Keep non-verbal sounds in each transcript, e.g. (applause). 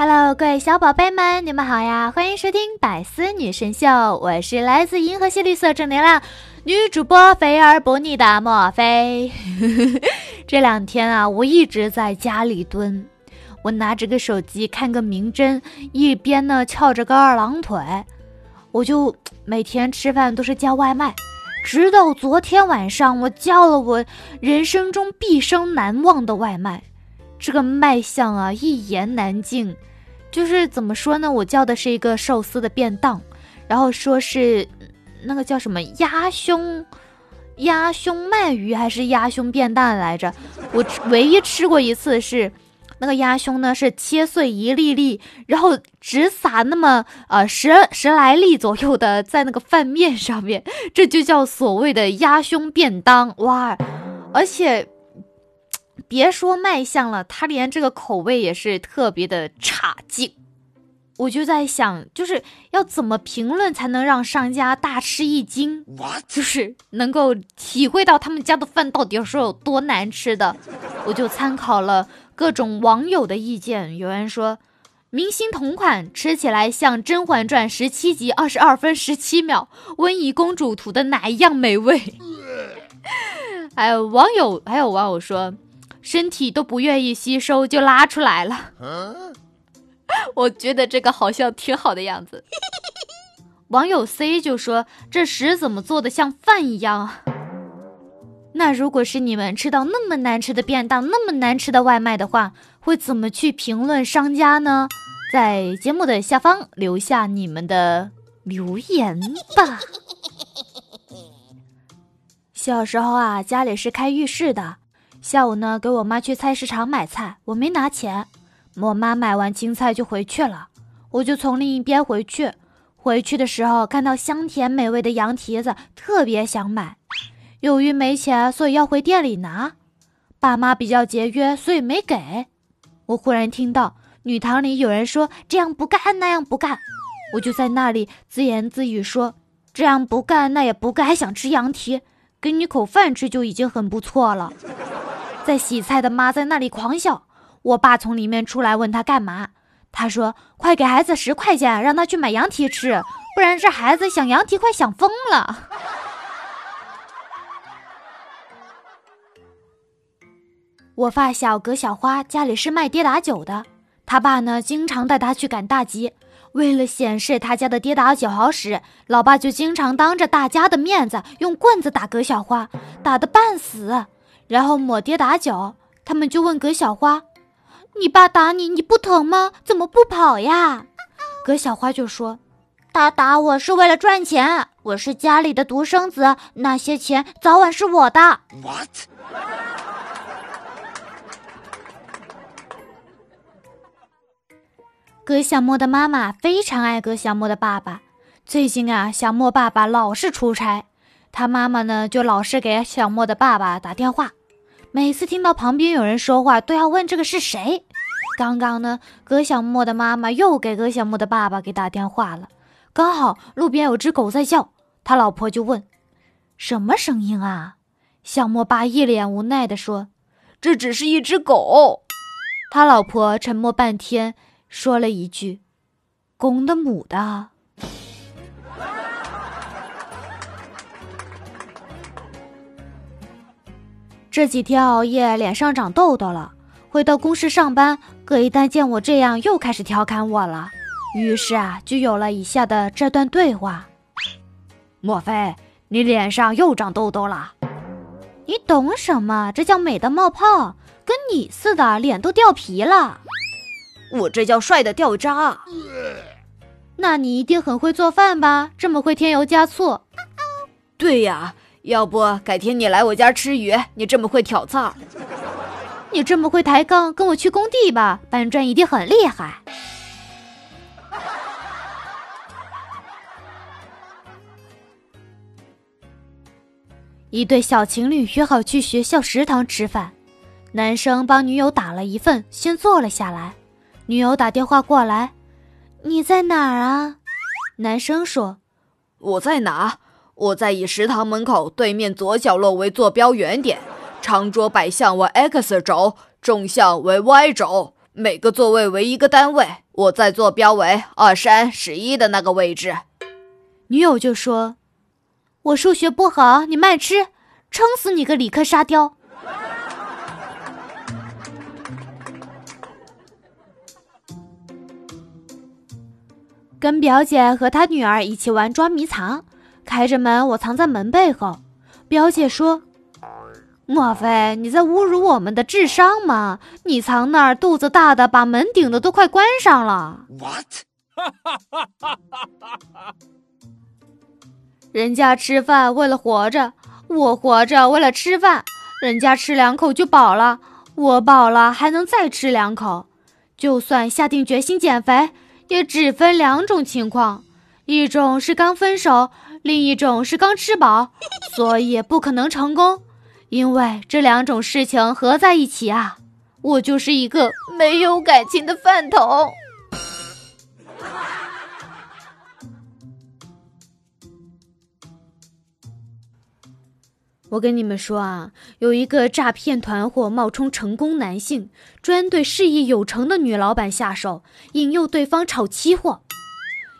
Hello，各位小宝贝们，你们好呀！欢迎收听百思女神秀，我是来自银河系绿色正能量女主播肥而不腻的莫菲。(laughs) 这两天啊，我一直在家里蹲，我拿着个手机看个名侦，一边呢翘着个二郎腿，我就每天吃饭都是叫外卖，直到昨天晚上，我叫了我人生中毕生难忘的外卖。这个卖相啊，一言难尽。就是怎么说呢？我叫的是一个寿司的便当，然后说是那个叫什么鸭胸鸭胸鳗鱼还是鸭胸便当来着？我唯一吃过一次是那个鸭胸呢，是切碎一粒粒，然后只撒那么呃十十来粒左右的在那个饭面上面，这就叫所谓的鸭胸便当哇！而且。别说卖相了，他连这个口味也是特别的差劲。我就在想，就是要怎么评论才能让商家大吃一惊，就是 (laughs) 能够体会到他们家的饭到底是有多难吃的。我就参考了各种网友的意见，有人说明星同款吃起来像《甄嬛传》十七集二十二分十七秒温宜公主涂的奶一样美味。(laughs) 还有网友，还有网友说。身体都不愿意吸收就拉出来了，(laughs) 我觉得这个好像挺好的样子。(laughs) 网友 C 就说：“这屎怎么做的像饭一样啊？”那如果是你们吃到那么难吃的便当、那么难吃的外卖的话，会怎么去评论商家呢？在节目的下方留下你们的留言吧。(laughs) 小时候啊，家里是开浴室的。下午呢，给我妈去菜市场买菜，我没拿钱。我妈买完青菜就回去了，我就从另一边回去。回去的时候看到香甜美味的羊蹄子，特别想买。由于没钱，所以要回店里拿。爸妈比较节约，所以没给。我忽然听到女堂里有人说：“这样不干，那样不干。”我就在那里自言自语说：“这样不干，那也不干，还想吃羊蹄？给你口饭吃就已经很不错了。”在洗菜的妈在那里狂笑，我爸从里面出来问他干嘛，他说：“快给孩子十块钱，让他去买羊蹄吃，不然这孩子想羊蹄快想疯了。(laughs) ”我发小葛小花家里是卖跌打酒的，他爸呢经常带他去赶大集，为了显示他家的跌打酒好使，老爸就经常当着大家的面子用棍子打葛小花，打得半死。然后抹跌打酒，他们就问葛小花：“你爸打你，你不疼吗？怎么不跑呀？”葛小花就说：“他打我是为了赚钱，我是家里的独生子，那些钱早晚是我的。” What？葛小莫的妈妈非常爱葛小莫的爸爸，最近啊，小莫爸爸老是出差，他妈妈呢就老是给小莫的爸爸打电话。每次听到旁边有人说话，都要问这个是谁。刚刚呢，葛小莫的妈妈又给葛小莫的爸爸给打电话了，刚好路边有只狗在叫，他老婆就问：“什么声音啊？”小莫爸一脸无奈地说：“这只是一只狗。”他老婆沉默半天，说了一句：“公的母的。(laughs) ”这几天熬夜，脸上长痘痘了。回到公司上班，葛一丹见我这样，又开始调侃我了。于是啊，就有了以下的这段对话：莫非你脸上又长痘痘了？你懂什么？这叫美的冒泡，跟你似的，脸都掉皮了。我这叫帅的掉渣。那你一定很会做饭吧？这么会添油加醋？对呀。要不改天你来我家吃鱼？你这么会挑刺儿，你这么会抬杠，跟我去工地吧，搬砖一定很厉害。一对小情侣约好去学校食堂吃饭，男生帮女友打了一份，先坐了下来。女友打电话过来：“你在哪儿啊？”男生说：“我在哪？”我在以食堂门口对面左角落为坐标原点，长桌摆向为 x 轴，纵向为 y 轴，每个座位为一个单位。我在坐标为二三十一的那个位置。女友就说：“我数学不好，你慢吃，撑死你个理科沙雕。”跟表姐和她女儿一起玩捉迷藏，开着门，我藏在门背后。表姐说：“莫非你在侮辱我们的智商吗？你藏那儿，肚子大的把门顶的都快关上了。” What？(laughs) 人家吃饭为了活着，我活着为了吃饭。人家吃两口就饱了，我饱了还能再吃两口。就算下定决心减肥。也只分两种情况，一种是刚分手，另一种是刚吃饱，所以不可能成功。因为这两种事情合在一起啊，我就是一个没有感情的饭桶。我跟你们说啊，有一个诈骗团伙冒充成功男性，专对事业有成的女老板下手，引诱对方炒期货。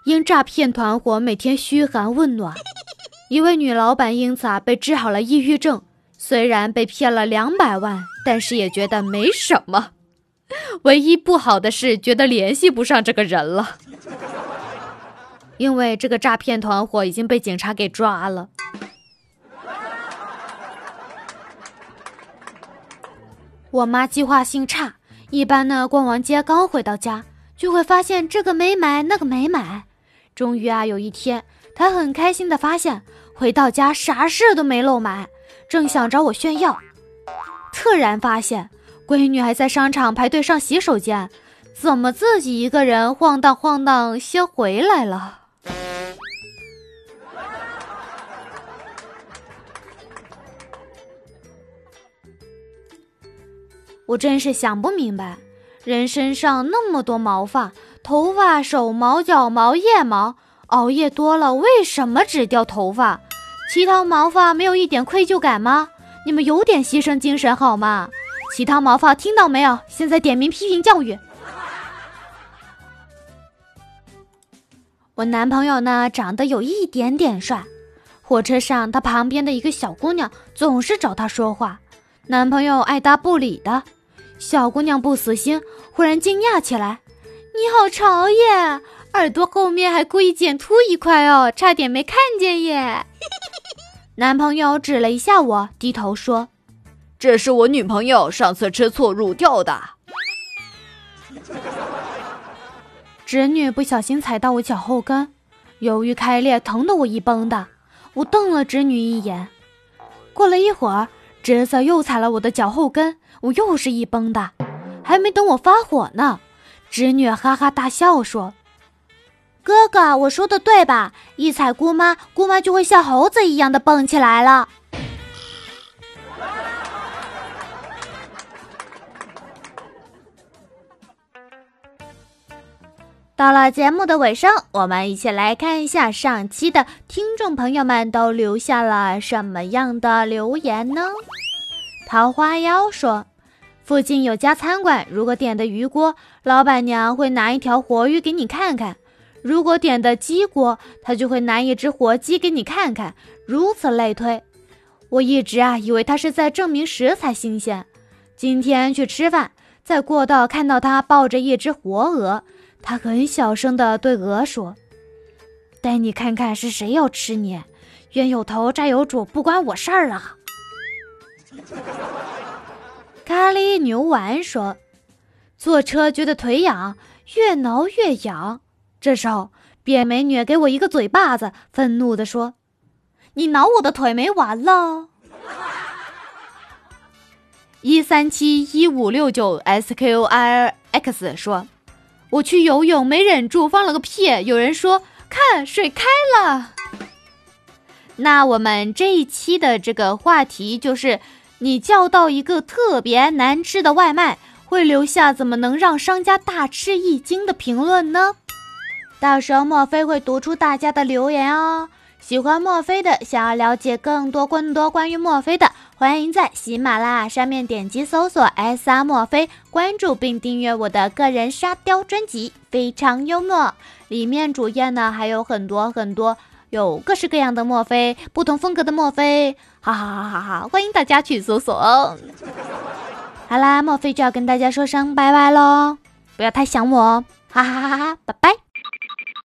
因诈骗团伙每天嘘寒问暖，一位女老板因此啊被治好了抑郁症。虽然被骗了两百万，但是也觉得没什么。唯一不好的是，觉得联系不上这个人了，因为这个诈骗团伙已经被警察给抓了。我妈计划性差，一般呢逛完街刚回到家，就会发现这个没买那个没买。终于啊有一天，她很开心的发现回到家啥事都没漏买，正想找我炫耀，突然发现闺女还在商场排队上洗手间，怎么自己一个人晃荡晃荡先回来了？我真是想不明白，人身上那么多毛发，头发、手毛、脚毛、腋毛，熬夜多了为什么只掉头发？其他毛发没有一点愧疚感吗？你们有点牺牲精神好吗？其他毛发听到没有？现在点名批评教育。我男朋友呢，长得有一点点帅，火车上他旁边的一个小姑娘总是找他说话，男朋友爱答不理的。小姑娘不死心，忽然惊讶起来：“你好潮耶！耳朵后面还故意剪秃一块哦，差点没看见耶。(laughs) ”男朋友指了一下我，低头说：“这是我女朋友上次吃错乳掉的。(laughs) ”侄女不小心踩到我脚后跟，由于开裂，疼得我一蹦的。我瞪了侄女一眼。过了一会儿，侄子又踩了我的脚后跟。我又是一蹦的，还没等我发火呢，侄女哈哈大笑说：“哥哥，我说的对吧？一踩姑妈，姑妈就会像猴子一样的蹦起来了。”到了节目的尾声，我们一起来看一下上期的听众朋友们都留下了什么样的留言呢？桃花妖说：“附近有家餐馆，如果点的鱼锅，老板娘会拿一条活鱼给你看看；如果点的鸡锅，她就会拿一只活鸡给你看看。如此类推。我一直啊以为他是在证明食材新鲜。今天去吃饭，在过道看到他抱着一只活鹅，他很小声地对鹅说：‘带你看看是谁要吃你，冤有头债有主，不关我事儿啊。’”咖喱牛丸说：“坐车觉得腿痒，越挠越痒。这时候，变美女给我一个嘴巴子，愤怒地说：‘你挠我的腿没完了！’一三七一五六九 S Q I X 说：‘我去游泳没忍住放了个屁。’有人说：‘看水开了。’那我们这一期的这个话题就是。”你叫到一个特别难吃的外卖，会留下怎么能让商家大吃一惊的评论呢？到时候墨菲会读出大家的留言哦。喜欢墨菲的，想要了解更多更多关于墨菲的，欢迎在喜马拉雅上面点击搜索 “S R 墨菲”，关注并订阅我的个人沙雕专辑，非常幽默。里面主页呢还有很多很多有各式各样的墨菲，不同风格的墨菲，哈哈哈哈哈！欢迎大家去搜索哦。好啦，墨菲就要跟大家说声拜拜喽，不要太想我哦，哈哈哈哈哈，拜拜。